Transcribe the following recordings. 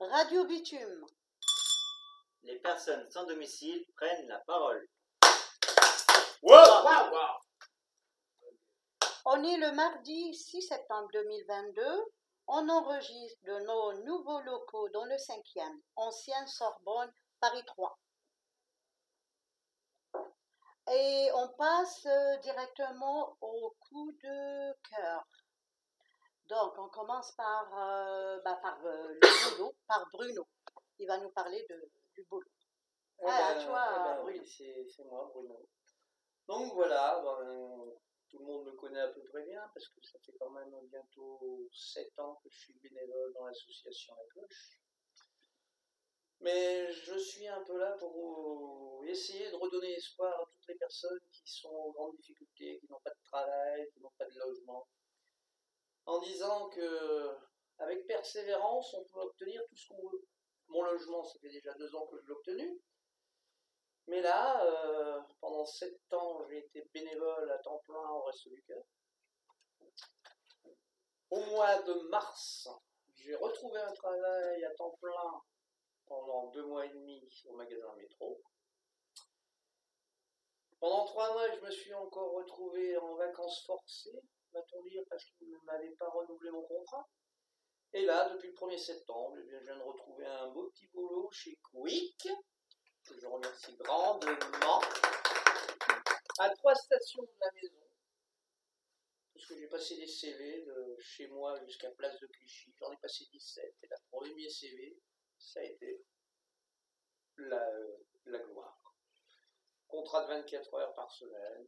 Radio Bitume. Les personnes sans domicile prennent la parole. On est le mardi 6 septembre 2022. On enregistre de nos nouveaux locaux dans le 5e, ancienne Sorbonne, Paris 3. Et on passe euh, directement au coup de cœur. Donc, on commence par, euh, bah, par euh, le boulot, par Bruno. Il va nous parler de, du boulot. Eh Ah, ben, tu vois, eh ben Bruno. oui, c'est c'est moi, Bruno. Donc voilà, ben, tout le monde me connaît à peu près bien parce que ça fait quand même bientôt 7 ans que je suis bénévole dans l'association La Cloche. Mais je suis un peu là pour essayer de redonner espoir à toutes les personnes qui sont en grande difficulté, qui n'ont pas de travail, qui n'ont pas de logement, en disant que avec persévérance, on peut obtenir tout ce qu'on veut. Mon logement, ça fait déjà deux ans que je l'ai obtenu. Mais là, euh, pendant sept ans, j'ai été bénévole à temps plein au Resto du Cœur. Au mois de mars, j'ai retrouvé un travail à temps plein pendant deux mois et demi au magasin Métro. Pendant trois mois, je me suis encore retrouvé en vacances forcées, va-t-on dire, parce qu'ils ne m'avaient pas renouvelé mon contrat. Et là, depuis le 1er septembre, eh je viens de retrouver un beau petit boulot chez Quick, que je remercie grandement, à trois stations de la maison. Parce que j'ai passé des CV de chez moi jusqu'à Place de Clichy. J'en ai passé 17. Et la premier CV, ça a été la, la gloire. Contrat de 24 heures par semaine.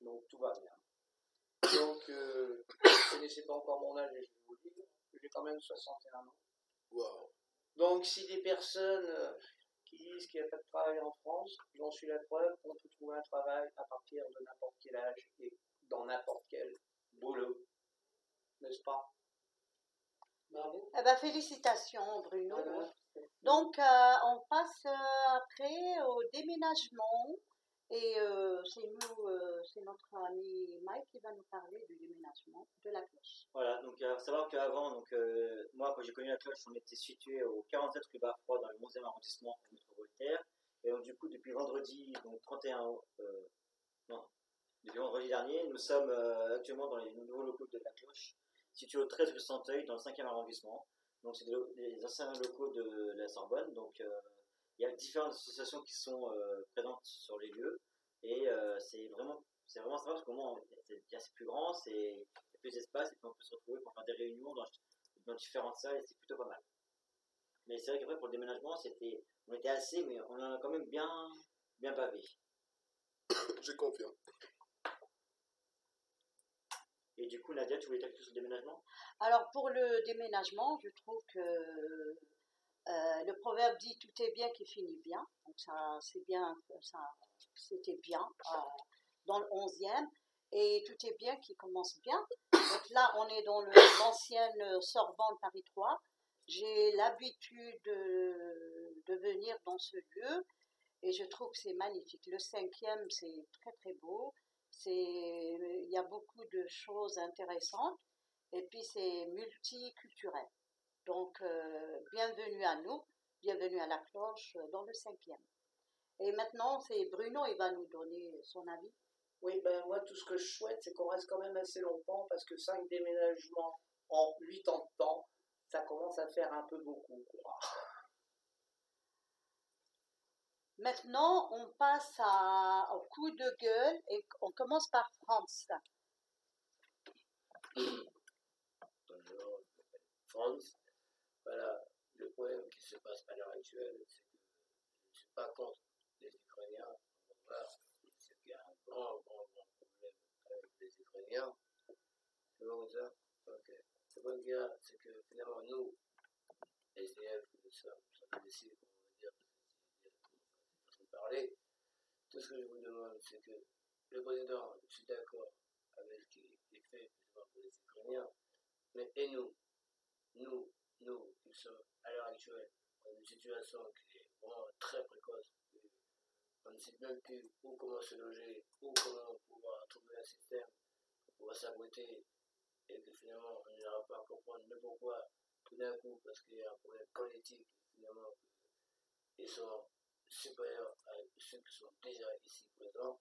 Donc tout va bien. Donc, euh, vous ne connaissez pas encore mon âge et je vais vous le dire. J'ai quand même 61 ans. Wow. Donc, si des personnes euh, qui disent qu'il n'y a pas de travail en France, j'en suis la preuve qu'on peut trouver un travail à partir de n'importe quel âge et dans n'importe quel boulot. N'est-ce pas? Bravo. Eh ben, félicitations, Bruno. Voilà. Donc, euh, on passe euh, après au déménagement. Et euh, c'est nous, euh, c'est notre ami Mike qui va nous parler du déménagement de la cloche. Voilà, donc il faut savoir qu'avant, donc, euh, moi quand j'ai connu la cloche, on était situé au 47 rue Barfroid dans le 11e arrondissement du métro Voltaire. Et donc du coup, depuis vendredi, donc 31, euh, non, depuis vendredi dernier, nous sommes euh, actuellement dans les nouveaux locaux de la cloche, situés au 13 rue Santeuil dans le 5e arrondissement. Donc c'est des anciens locaux de la Sorbonne. Donc euh, il y a différentes associations qui sont euh, présentes sur les lieux. Et euh, c'est vraiment, c'est vraiment sympa parce qu'au moins, c'est c'est plus grand, c'est il y a plus d'espace et puis on peut se retrouver pour faire des réunions dans, dans différentes salles et c'est plutôt pas mal. Mais c'est vrai qu'après pour le déménagement, c'était, on était assez, mais on en a quand même bien, bien bavé. Je confirme. Et du coup, Nadia, tu voulais dire quelque chose sur le déménagement? Alors, pour le déménagement, je trouve que euh, le proverbe dit tout est bien qui finit bien. Donc, ça, c'est bien, ça, c'était bien euh, dans le 11e. Et tout est bien qui commence bien. Donc là, on est dans l'ancienne Sorbonne Paris 3. J'ai l'habitude de, de venir dans ce lieu et je trouve que c'est magnifique. Le cinquième, c'est très très beau. C'est, il y a beaucoup de choses intéressantes et puis c'est multiculturel. Donc, euh, bienvenue à nous, bienvenue à la cloche euh, dans le cinquième. Et maintenant, c'est Bruno, il va nous donner son avis. Oui, ben moi, tout ce que je souhaite, c'est qu'on reste quand même assez longtemps parce que cinq déménagements en huit ans de temps, ça commence à faire un peu beaucoup. quoi. Maintenant, on passe à, au coup de gueule et on commence par France. Bonjour, je m'appelle Franz. Voilà, le problème qui se passe à l'heure actuelle, c'est que je ne suis pas contre les Ukrainiens. Voilà, c'est qu'il y a un grand, grand, grand problème avec les Ukrainiens. C'est bon ça? Ok. A, c'est que finalement, nous, SDF, nous sommes, sommes décidés, on va dire, de parler. Tout ce que je vous demande, c'est que le président, je suis d'accord avec ce qui est fait pour les Ukrainiens, mais et nous, nous, nous, qui sommes à l'heure actuelle dans une situation qui est vraiment très précoce, on ne sait même plus où comment se loger, où comment pouvoir trouver un système pour pouvoir s'abriter, et que finalement on n'ira pas à comprendre le pourquoi tout d'un coup, parce qu'il y a un problème politique, finalement, ils sont supérieurs à ceux qui sont déjà ici présents,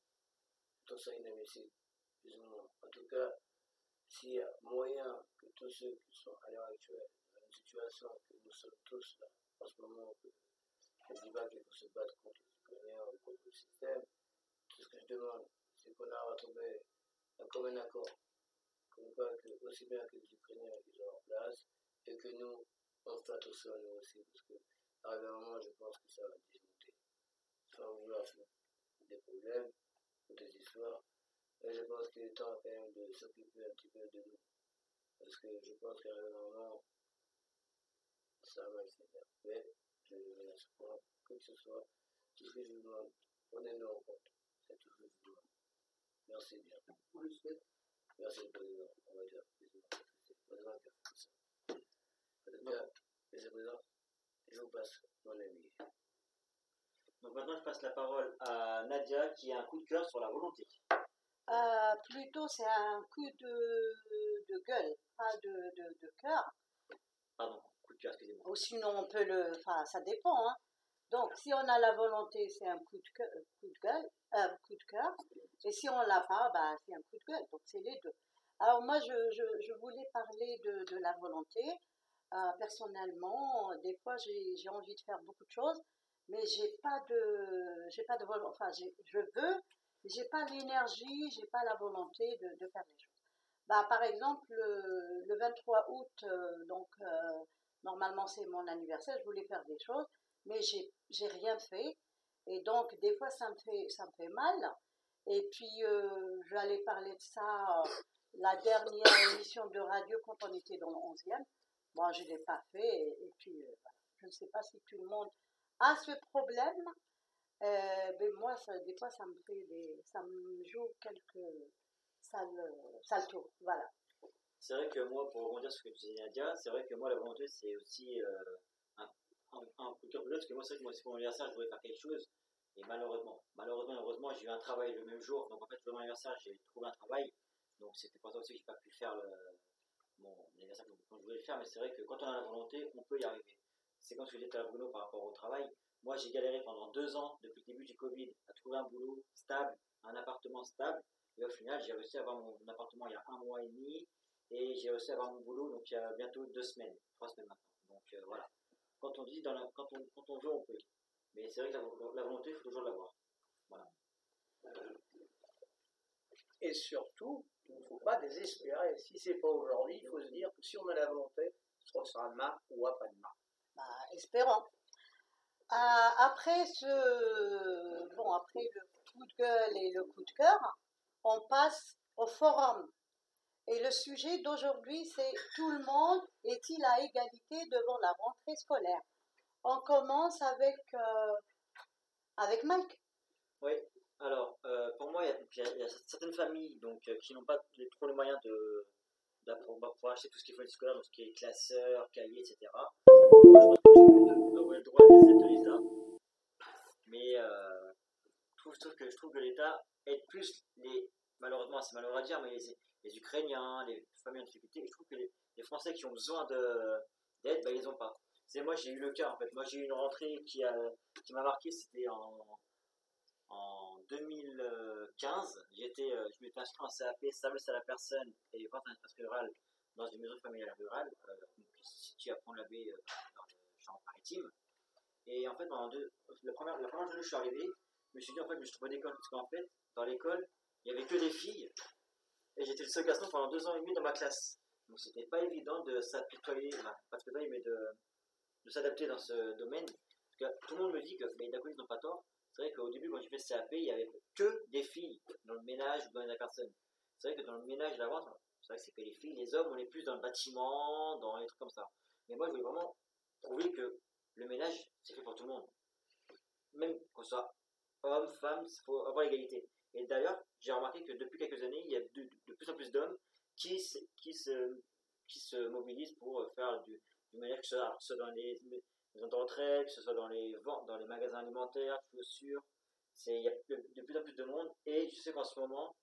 tout ça inadmissible, plus ou moins. En tout cas, s'il y a moyen que tous ceux qui sont à l'heure actuelle situation que nous sommes tous là, en ce moment, que le débat qu'il faut se battre contre les Ukrainiens ou contre le système, ce que je demande, c'est qu'on a retrouvé un commun accord, comme quoi que aussi bien que les Ukrainiens ils ont leur place, et que nous, on fait attention nous aussi, parce que arrivé un moment, je pense que ça va dismonter. Sans vouloir des problèmes ou des histoires. Et je pense qu'il est temps quand même de s'occuper un petit peu de nous. Parce que je pense qu'arrivé un moment, ça va le faire. Mais je vais à ce point, que ce soit, tout ce que je vous demande, prenez-nous en compte. C'est tout ce que je vous demande. Merci bien. Merci le président, on va dire. C'est le président qui a fait tout ça. En tout cas, monsieur le président, je vous passe mon ami. Donc maintenant, je passe la parole à Nadia qui a un coup de cœur sur la volonté. Euh, plutôt, c'est un coup de, de gueule, pas de, de, de cœur. Pardon, excusez-moi. Ou sinon, on peut le. Enfin, ça dépend. Hein. Donc, si on a la volonté, c'est un coup de, cœur, coup de gueule, un coup de cœur. Et si on l'a pas, bah, c'est un coup de gueule. Donc, c'est les deux. Alors, moi, je, je, je voulais parler de, de la volonté. Euh, personnellement, des fois, j'ai envie de faire beaucoup de choses, mais j'ai pas de, j'ai pas de volonté. Enfin, je veux, mais j'ai pas l'énergie, j'ai pas la volonté de, de faire les choses. Bah, par exemple, le, le 23 août, euh, donc euh, normalement c'est mon anniversaire, je voulais faire des choses, mais j'ai j'ai rien fait, et donc des fois ça me fait ça me fait mal. Et puis euh, j'allais parler de ça euh, la dernière émission de radio quand on était dans le 11e. Bon, je l'ai pas fait, et, puis euh, je ne sais pas si tout le monde a ce problème. Mais moi, ça, des fois, ça me fait des, ça me joue quelques sales, sales tours. Voilà. C'est vrai que moi, pour rebondir sur ce que tu disais Nadia, c'est vrai que moi, la volonté, c'est aussi euh, un, un, un coup de cœur. Parce que moi, c'est vrai que moi, c'est pour mon anniversaire, je voulais faire quelque chose, et malheureusement, malheureusement, heureusement, j'ai eu un travail le même jour, donc en fait, pour mon anniversaire, j'ai trouvé un travail, donc c'était pour ça aussi que j'ai pas pu faire mon anniversaire comme je voulais le faire, mais c'est vrai que quand on a la volonté, on peut y arriver. C'est comme ce que disais à Bruno par rapport au travail. Moi, j'ai galéré pendant deux ans, depuis le début du Covid, à trouver un boulot stable, un appartement stable, et au final, j'ai réussi à avoir mon appartement il y a un mois et demi, et j'ai réussi à avoir mon boulot donc il y a bientôt deux semaines, trois semaines maintenant. Donc euh, voilà. Quand on dit dans la, quand on quand on veut, on peut. Mais c'est vrai que la, la volonté, il faut toujours l'avoir. Voilà. Et surtout, il ne faut pas désespérer. Si c'est pas aujourd'hui, il faut se dire que si on a la volonté, ce sera demain ou après-demain. Bah, espérons. Euh, après ce, bon, après le coup de gueule et le coup de cœur, on passe au forum. Et le sujet d'aujourd'hui, c'est tout le monde est-il à égalité devant la rentrée scolaire? On commence avec, euh, avec Mike. Oui. Alors, euh, pour moi, il y, a, certaines familles donc, euh, qui n'ont pas trop les moyens de d'appro- bah, acheter tout ce qu'il faut du scolaire, donc ce qui est classeur, cahier, etc. Moi, je que le droit de de. Mais euh, je trouve que, je trouve que l'État aide plus les, malheureusement, c'est malheureux à dire, mais les, les Ukrainiens, les familles en difficulté. Et je trouve que les, Français qui ont besoin de- d'aide, bah, ils les ont pas. C'est moi, j'ai eu le cas en fait. Moi, j'ai eu une rentrée qui a qui m'a marqué, c'était en en 2015, j'étais, euh, je m'étais inscrit en CAP, service à la personne et vente à l'interface rurale dans une maison familiale rurale, euh, qui à Pont-l'Abbé euh, dans le Champ-Maritime. Et en fait, pendant deux, la première, journée où je suis arrivé, je me suis dit, en fait, je me suis trouvé d'école, parce qu'en fait, dans l'école, il n'y avait que des filles, et j'étais le seul garçon pendant deux ans et demi dans ma classe. Donc c'était pas évident de s'apitoyer, de de, de s'adapter dans ce domaine. Que tout le monde me dit que les Dacolis n'ont pas tort. C'est vrai qu'au début, quand j'ai fait CAP, il n'y avait que des filles dans le ménage ou dans la personne. C'est vrai que dans le ménage et la c'est vrai que c'est que les filles. Les hommes, on est plus dans le bâtiment, dans les trucs comme ça. Mais moi, je voulais vraiment prouver que le ménage, c'est fait pour tout le monde. Même qu'on soit homme, femme, il faut avoir l'égalité. Et d'ailleurs, j'ai remarqué que depuis quelques années, il y a de, de plus en plus d'hommes qui, se- qui, se, mobilisent pour euh, faire du, du que ce soit, dans les maisons de retraite, que ce soit dans les, ventes- dans les magasins alimentaires, chaussures. Il y a de, plus en plus de monde. Et je sais qu'en ce moment,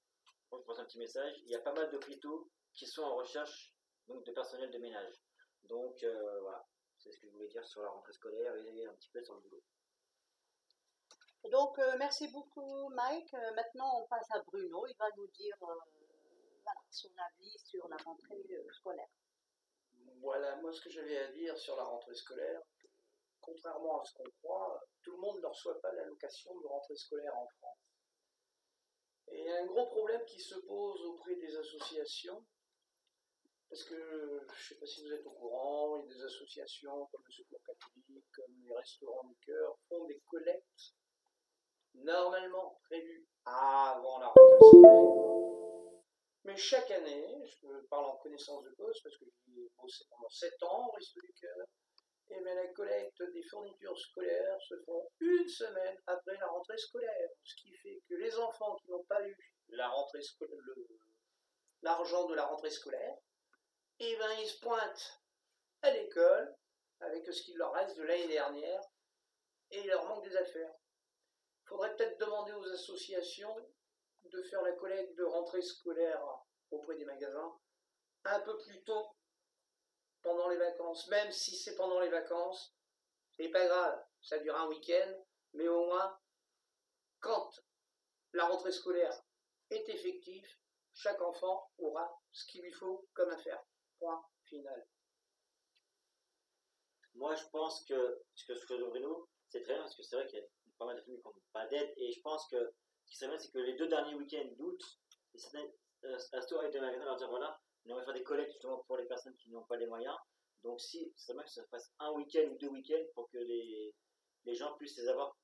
je pense un petit message, il y a pas mal d'hôpitaux qui sont en recherche donc, de personnel de ménage. Donc euh, voilà, c'est ce que je voulais dire sur la rentrée scolaire et un petit peu sur le boulot. Donc, euh, merci beaucoup, Mike. Maintenant, on passe à Bruno. Il va nous dire son avis sur la rentrée euh, scolaire. Voilà, moi ce que j'avais à dire sur la rentrée scolaire, contrairement à ce qu'on croit, tout le monde ne reçoit pas l'allocation de rentrée scolaire en France. Et il y a un gros problème qui se pose auprès des associations, parce que je ne sais pas si vous êtes au courant, il y a des associations comme le Secours catholique, comme les Restaurants du Cœur, font des collectes normalement prévues avant la rentrée scolaire. Mais chaque année, je parle en connaissance de cause parce que j'y ai bossé pendant 7 ans au Resto du Cœur, et bien la collecte des fournitures scolaires se font une semaine après la rentrée scolaire. Ce qui fait que les enfants qui n'ont pas eu l'argent de la rentrée scolaire, et ben ils se pointent à l'école avec ce qu'il leur reste de l'année dernière et il leur manque des affaires. Il faudrait peut-être demander aux associations de faire la collecte de rentrée scolaire auprès des magasins un peu plus tôt pendant les vacances, même si c'est pendant les vacances, c'est pas grave, ça dure un week-end, mais au moins, quand la rentrée scolaire est effective, chaque enfant aura ce qu'il lui faut comme affaire. Point final. Moi, je pense que ce que que Bruno, c'est très bien parce que c'est vrai qu'il y a pas mal de familles qui n'ont pas d'aide. Et je pense que ce qui serait bien, c'est que les deux derniers week-ends d'août, euh, restos et des magasins leur dire voilà, on va faire des collectes justement pour les personnes qui n'ont pas les moyens. Donc, si, serait bien que ça fasse un week-end ou deux week-ends pour que les, les gens puissent les avoir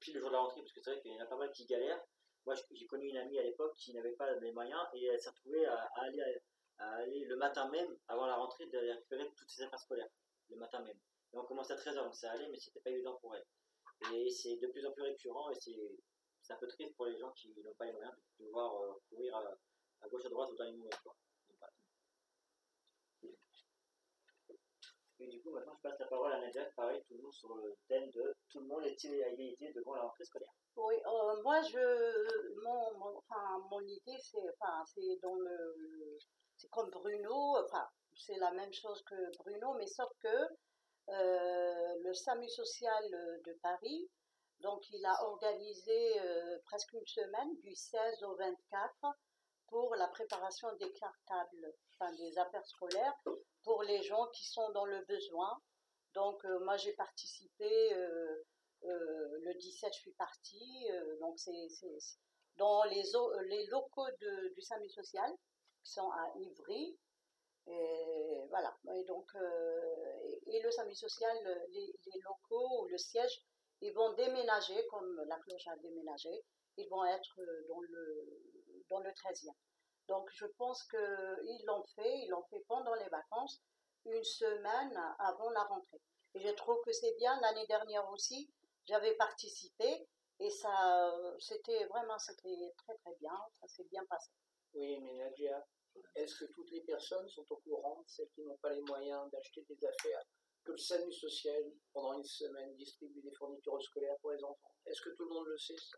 pile le jour de la rentrée, parce que c'est vrai qu'il y en a pas mal qui galèrent. Moi, j'ai connu une amie à l'époque qui n'avait pas les moyens et elle s'est retrouvée à, à aller, à aller le matin même, avant la rentrée, d'aller récupérer toutes ses affaires scolaires, le matin même. Et on commençait à 13h, donc ça allait, mais c'était pas évident pour elle. Et c'est de plus en plus récurrent et c'est c'est un peu triste pour les gens qui n'ont pas les moyens de pouvoir euh, courir à, à gauche à droite au dernier moment. Quoi. Et du coup, maintenant, je passe la parole à Nadia, pareil, toujours sur le thème de tout le monde est-il égalité devant la rentrée scolaire. Oui, euh, moi, je, mon, mon- enfin, mon idée, c'est, enfin, c'est dans le, c'est comme Bruno, enfin, c'est la même chose que Bruno, mais sauf que euh, le SAMU social de Paris, donc il a organisé euh, presque une semaine, du 16 au 24, pour la préparation des cartables, enfin des affaires scolaires, pour les gens qui sont dans le besoin. Donc euh, moi j'ai participé. euh, le 17, je suis partie. donc, c'est dans les, locaux du SAMU social, qui sont à Ivry. Et voilà. Et donc, et, le SAMU social, le- les, les locaux ou le siège, ils vont déménager, comme la cloche a déménagé, ils vont être euh, dans le, dans le 13e. Donc, je pense qu'ils l'ont fait, ils l'ont fait pendant les vacances, une semaine avant la rentrée. Et je trouve que c'est bien. L'année dernière aussi, j'avais participé et ça, c'était vraiment, très très bien. Ça s'est bien passé. Oui, mais Nadia, est-ce que toutes les personnes sont au courant, celles qui n'ont pas les moyens d'acheter des affaires, que le SAMU social, pendant une semaine, distribue des fournitures scolaires pour les enfants Est-ce que tout le monde le sait? Ça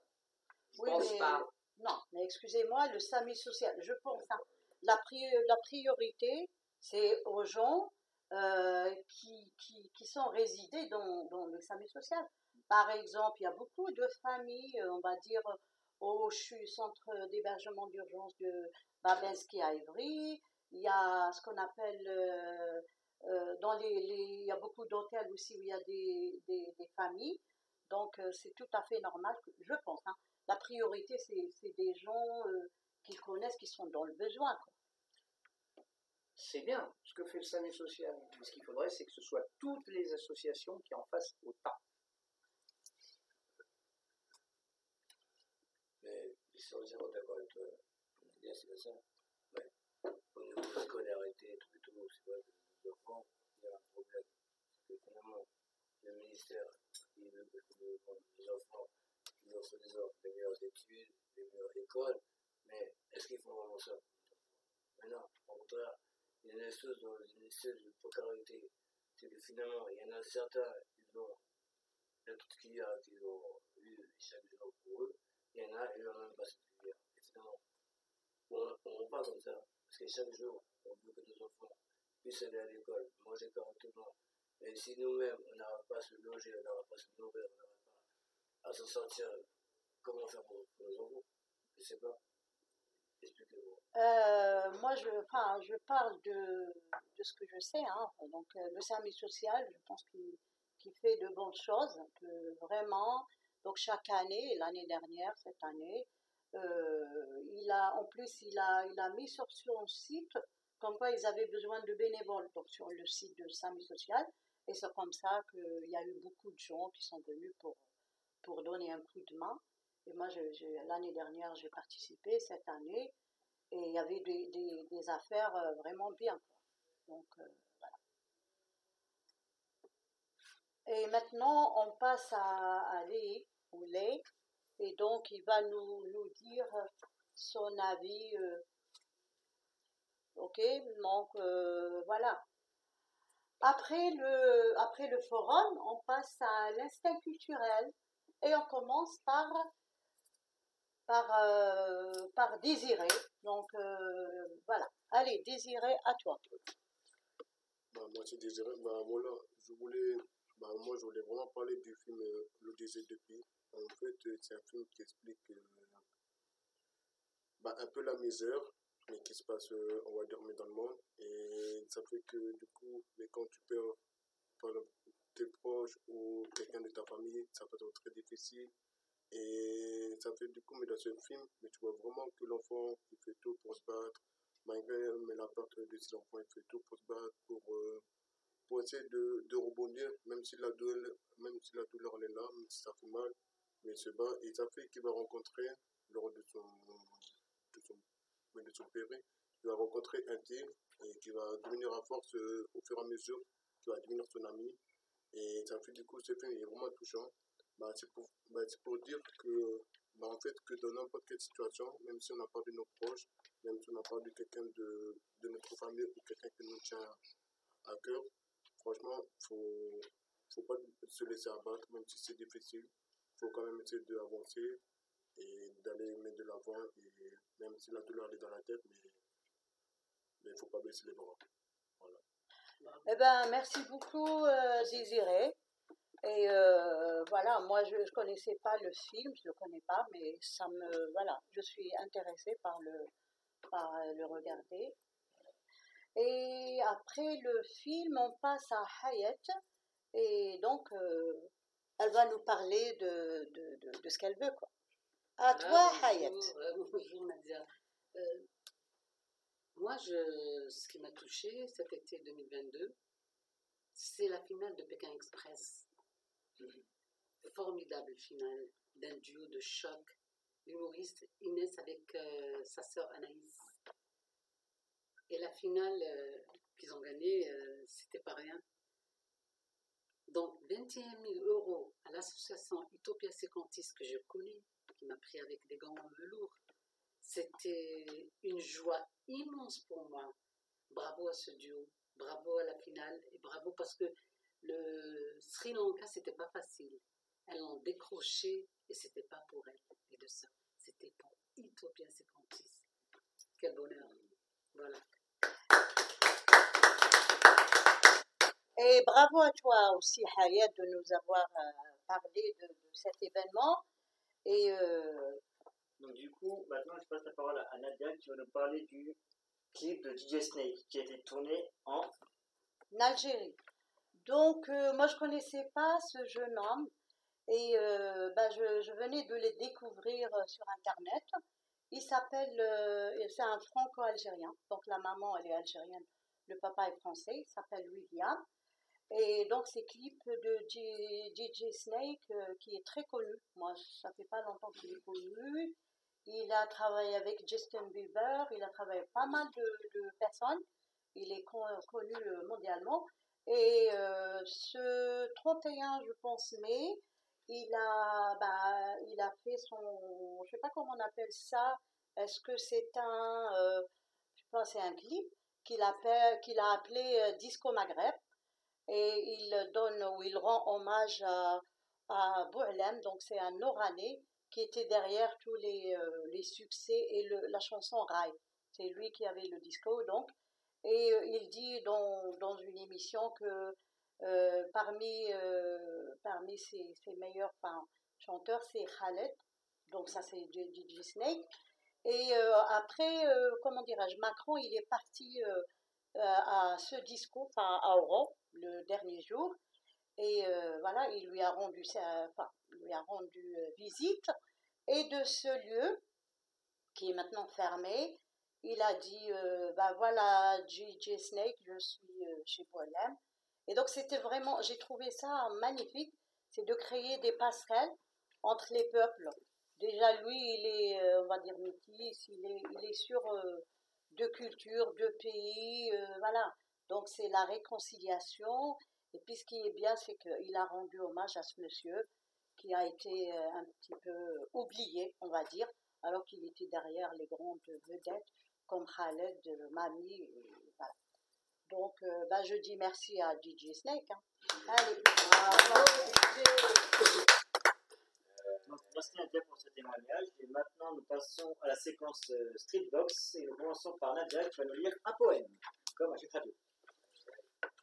Je Oui, pense mais- pas. Non, mais excusez-moi, le SAMU social, je pense, hein, la, pri- la priorité, c'est aux gens euh, qui, qui, qui sont résidés dans, dans le SAMU social. Par exemple, il y a beaucoup de familles, euh, on va dire, au CHU, centre d'hébergement d'urgence de Babinski à Ivry. Il y a ce qu'on appelle, euh, euh, dans les, les- il y a beaucoup d'hôtels aussi où il y a des, des, des familles. Donc, euh, c'est tout à fait normal, je pense. hein. La priorité, c'est c'est des gens euh, qu'ils connaissent, qui sont dans le besoin. C'est bien ce que fait le SAMU social. Mais ce qu'il faudrait, c'est que ce soit toutes les associations qui en fassent autant. Mais je suis entièrement d'accord avec toi. Nadia, c'est pas ça? Ouais. La scolarité, tout et tout, c'est vrai il y a un problème. C'est que finalement, le ministère, il veut que les enfants, ils des offres, les meilleures études, les meilleures écoles, mais est-ce qu'ils font vraiment ça? Non, au contraire, il y a une espèce de, une espèce de précarité. C'est que finalement, il y en a certains, ils ont la petite cuillère qu'ils ont eu chaque jour pour eux, il y en a, ils n'ont même pas cette cuillère. Et finalement, on ne pas comme ça, parce que chaque jour, puissent aller à l'école, manger correctement. Et si nous-mêmes, on n'arrive pas à se loger, on n'arrive pas à se nourrir, on n'arrive pas à s'en sortir, comment faire pour, nos enfants? Je ne sais pas. Expliquez-moi. Euh, moi, je, enfin, je parle de, de ce que je sais. Hein. Donc, euh, le service social, je pense qu'il qu'il fait de bonnes choses, que vraiment. Donc, chaque année, l'année dernière, cette année, euh, il a, en plus, il a, il a mis sur son site comme quoi ils avaient besoin de bénévoles, sur le site de service social. Et c'est comme ça qu'il y a eu beaucoup de gens qui sont venus pour, pour donner un coup de main. Et moi, l'année dernière, j'ai participé, cette année, et il y avait des, des- affaires euh, vraiment bien. Donc, euh, voilà. Et maintenant, on passe à, à Lé, ou Lé, et donc il va nous, nous dire son avis. euh, ok, donc euh, voilà. Après le, après le forum, on passe à l'instinct culturel et on commence par, par, euh, par Désiré. Donc euh, voilà. Allez, Désiré, à toi. Bah, moi, c'est désiré. Bah, voilà, je voulais, bah, moi, je voulais vraiment parler du film Le désir de. En fait, c'est un film qui explique bah, un peu la misère, mais qui se passe, euh, on va dire, mais dans le monde. Et ça fait que, du coup, mais quand tu perds tes proches ou quelqu'un de ta famille, ça peut être très difficile. Et ça fait du coup, mais dans ce film, mais tu vois vraiment que l'enfant, il fait tout pour se battre, malgré mais la perte de ses enfants, il fait tout pour se battre, pour, euh, pour essayer de, de rebondir, même si la douleur, même si la douleur est là, même si ça fait mal, mais il se bat. Et ça fait qu'il va rencontrer, lors de son, son péril, il va rencontrer un type et qui va devenir à force euh, au fur et à mesure, qui va devenir son ami. Et ça fait du coup, ce film il est vraiment touchant. Bah, c'est pour, bah, pour dire que, bah, en fait, que dans n'importe quelle situation, même si on n'a pas de nos proches, même si on n'a pas de quelqu'un de, de notre famille ou quelqu'un qui nous tient à cœur, franchement, faut, faut pas se laisser abattre, même si c'est difficile. faut quand même essayer d'avancer et d'aller mettre de l'avant, et même si la douleur est dans la tête, mais il faut pas baisser les bras. Eh ben, merci beaucoup, euh. Et euh, voilà, moi, je ne connaissais pas le film, je ne le connais pas, mais ça me, voilà, je suis intéressée par le, par le regarder. Et après le film, on passe à Hayat, et donc, euh, elle va nous parler de, de, de, de ce qu'elle veut, quoi. À toi, Ah, Hayat. bonjour, euh, bonjour Nadia. Euh, moi, je, ce qui m'a touché cet été 2022, c'est la finale de Pékin Express. Formidable finale d'un duo de choc. L'humoriste Inès avec euh, sa sœur Anaïs. Et la finale euh, qu'ils ont gagnée, c'était pas rien. Donc, 21 000 euros à l'association Utopia Secontis que je connais, m'a pris avec des gants velours. C'était une joie immense pour moi. Bravo à ce duo, bravo à la finale et bravo parce que le Sri Lanka, c'était pas facile. Elles l'ont décroché et c'était pas pour elles, les deux sœurs. C'était pour Utopia Secontis. Quel bonheur. Voilà. Et bravo à toi aussi, Hayat, de nous avoir euh, parlé de cet événement. Et euh, Donc du coup, maintenant je passe la parole à Nadia qui va nous parler du clip de DJ Snake qui a été tourné en Algérie. Donc, euh, moi, je connaissais pas ce jeune homme et euh, ben, je, je venais de le découvrir sur Internet. Il s'appelle, c'est un franco-algérien, donc la maman, elle est algérienne, le papa est français, il s'appelle William. Et donc, ces clips de DJ Snake, euh, qui est très connu, moi, ça fait pas longtemps qu'il est connu. Il a travaillé avec Justin Bieber, il a travaillé avec pas mal de, personnes. Il est con- connu euh, mondialement. Et euh, ce 31, je pense, mai, il a, bah, il a fait son, je sais pas comment on appelle ça. Est-ce que c'est un, euh, je pense, c'est un clip qu'il appelle, qu'il a appelé Disco Maghreb. Et il donne ou il rend hommage à, à Boualem, donc c'est un Oranais qui était derrière tous les, euh, les succès et le- la chanson Rai. C'est lui qui avait le disco, donc. Et euh, il dit dans, dans une émission que euh, parmi, parmi ses, ses meilleurs chanteurs, c'est Khaled. Donc ça, c'est DJ Snake. Et après, comment dirais-je, Macron, il est parti à ce discours, à Europe, le dernier jour. Et euh, voilà, il lui a rendu, enfin, lui a rendu euh, visite. Et de ce lieu, qui est maintenant fermé, il a dit, euh, bah voilà, DJ Snake, je suis euh, chez Bohème. Et donc c'était vraiment, j'ai trouvé ça magnifique, c'est de créer des passerelles entre les peuples. Déjà lui, il est, on va dire métis, il est, il est sur deux cultures, deux pays, euh, voilà. Donc c'est la réconciliation. Et puis ce qui est bien, c'est qu'il a rendu hommage à ce monsieur qui a été euh, un petit peu oublié, on va dire, alors qu'il était derrière les grandes vedettes comme Khaled, euh, Mami. Donc, bah, je dis merci à DJ Snake. hein. Allez. Donc, merci Nadia pour ce témoignage. Et maintenant, nous passons à la séquence euh, Streetbox. Et nous commençons par Nadia qui va nous lire un poème, comme à chaque radio.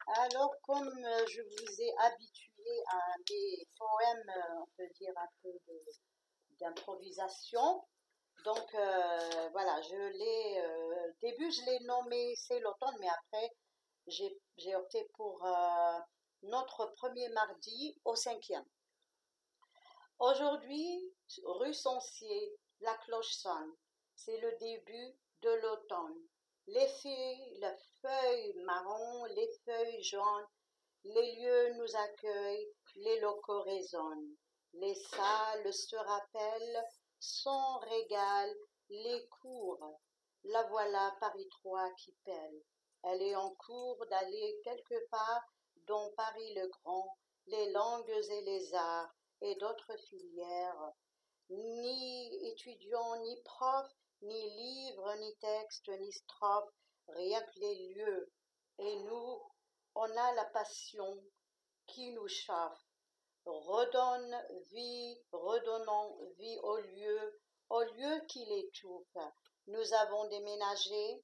Alors, comme euh, je vous ai habitué à mes poèmes, euh, on peut dire un peu d'improvisation, donc voilà, je l'ai, euh, début je l'ai nommé C'est l'automne, mais après j'ai opté pour notre premier mardi au cinquième. Aujourd'hui, rue Sancier, la cloche sonne. C'est le début de l'automne. Les feuilles, les feuilles marron, les feuilles jaunes, les lieux nous accueillent, les locaux résonnent. Les salles se rappellent, son régal, les cours. La voilà Paris 3 qui pèle. Elle est en cours d'aller quelque part dont Paris le Grand, les langues et les arts et d'autres filières. Ni étudiants, ni profs, ni livres, ni textes, ni strophes, rien que les lieux. Et nous, on a la passion qui nous chauffe. Redonne vie, redonnons vie au lieu, au lieu qui l'étouffe. Nous avons déménagé,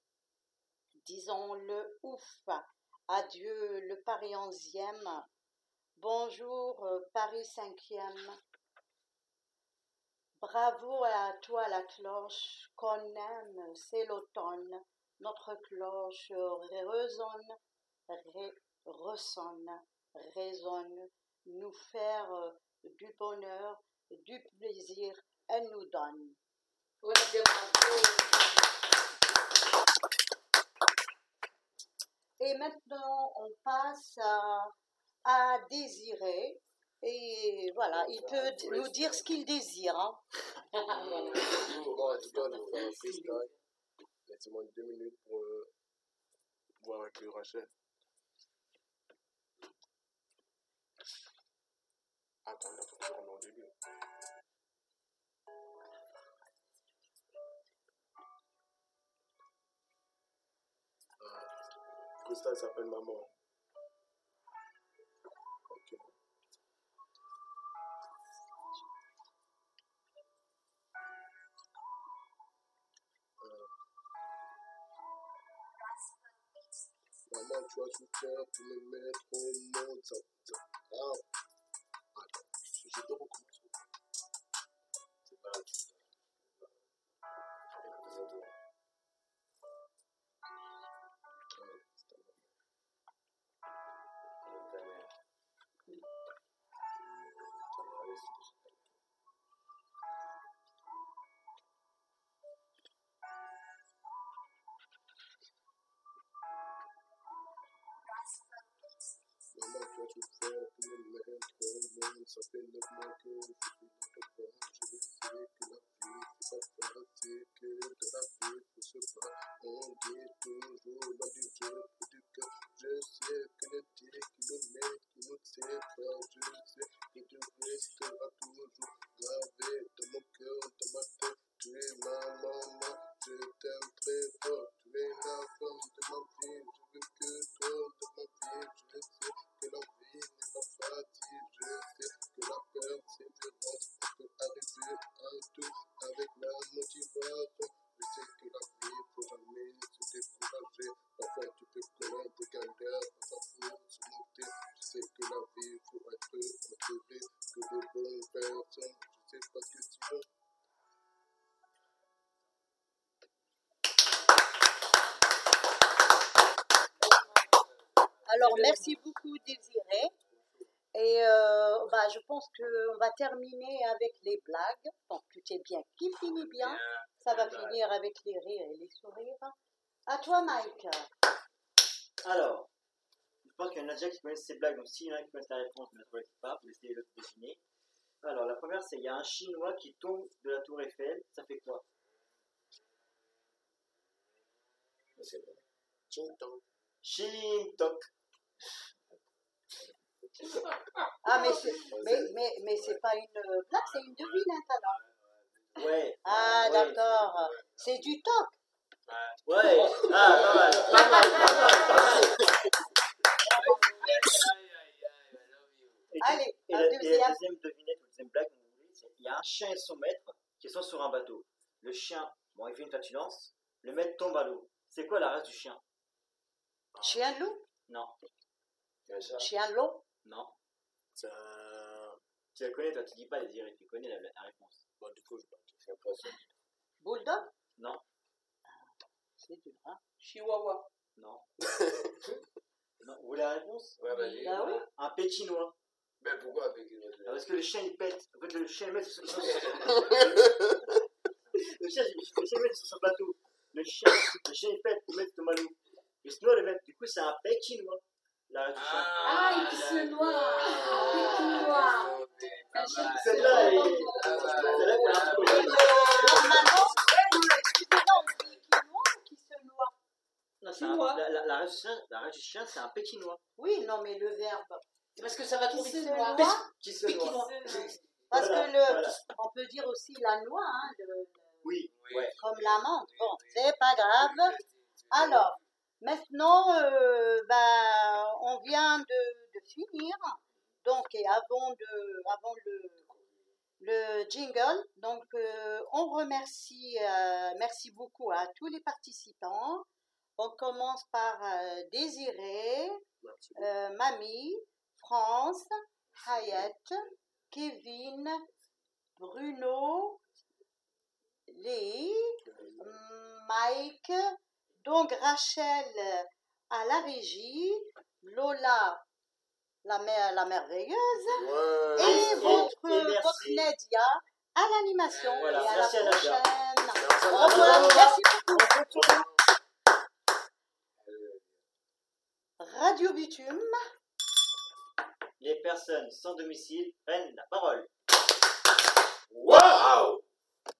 disons-le ouf. Adieu le Paris onzième. Bonjour euh, Paris cinquième. Bravo à toi la cloche qu'on aime, c'est l'automne. Notre cloche résonne, ré- ressonne, résonne, nous faire euh, du bonheur, du plaisir, elle nous donne. Et maintenant, on passe à, à désirer. Et voilà, il peut nous dire ce qu'il désire. hein. Bon, en tout cas, on va faire un freestyle. Laissez-moi deux minutes pour euh, voir avec le Rachel. Attends, là, faut que au début. Ah, Le freestyle s'appelle Maman. Tu as souffert pour me mettre au monde. Ah. Maman, tu as souffert pour me mettre au monde. Ça fait neuf mois que je suis dans ton ventre. Je sais que la vie, c'est pas facile, que de la vie, faut se battre. On dit Alors, merci beaucoup, Désiré. Et euh, bah, je pense qu'on va terminer avec les blagues. Donc, tout est bien qui finit bien. Ça va finir avec les rires et les sourires. À toi, Mike. Alors, je pense qu'il y en a déjà qui connaissent ces blagues, donc s'il y en a qui connaissent la réponse, ne la trouvez pas, vous essayez de deviner. Alors, la première, c'est il y a un Chinois qui tombe de la tour Eiffel, ça fait quoi? C'est bon. Chinton. Shintok. Ah, mais c'est, mais, mais, mais c'est pas une blague, c'est une devinette alors. Ouais. Ah, d'accord. C'est du toc. Ouais. Ah, pas mal. Pas mal, pas mal, pas mal. Et, Allez, et un la, et la deuxième. devinette, ou deuxième blague, il y a un chien et son maître qui sont sur un bateau. Le chien, bon, il fait une flatulence, le maître tombe à l'eau. C'est quoi la race du chien Chien loup Non, ça? Chien loup non. Un. Tu la connais, toi, tu dis pas les tu connais la, la réponse. Bon, du coup, je vais C'est un poisson. Bulldog? Non, C'est dur, hein Chihuahua? non. non. Vous voulez la réponse? Ouais, vas-y. Bah oui. Un pékinois. Mais pourquoi autre Ah, Parce que le chien il pète. En fait, le chien il met sur son Le chien, le chien il met sur son bateau. Le chien, le chien il pète pour mettre le malou. Le sinon, le mec, du coup, c'est un pékinois. La. Ah, il se noie. Ah, Celle-là, elle est. Ah, bah, Celle-là, c'est un peu. Normalement, excusez-moi, on dit qui noie ou qui se noie Non, c'est un- Chinois. La, la, la race du chien, la race du chien, c'est un pékinois. Oui, non, mais le verbe. C'est parce que ça va trop Qui vite. se noie. noie Qui se noie. Parce Voilà, que le, voilà. on peut dire aussi la noix, hein, le- Oui, Oui. comme l'amande. Bon, c'est pas grave. Alors, maintenant, euh, ben, on vient de, de finir. Donc, et avant, de, avant le, le jingle, donc euh, on remercie, euh, merci beaucoup à tous les participants. On commence par Désiré, Mamie, France, Hayat, Kevin, Bruno, Léi, Mike, donc Rachel à la régie, Lola la, mer- la merveilleuse Ouais. et votre, votre Nadia à l'animation Voilà, et à merci la prochaine. À Au revoir, merci beaucoup. Euh, Radio Bitume. Les personnes sans domicile prennent la parole.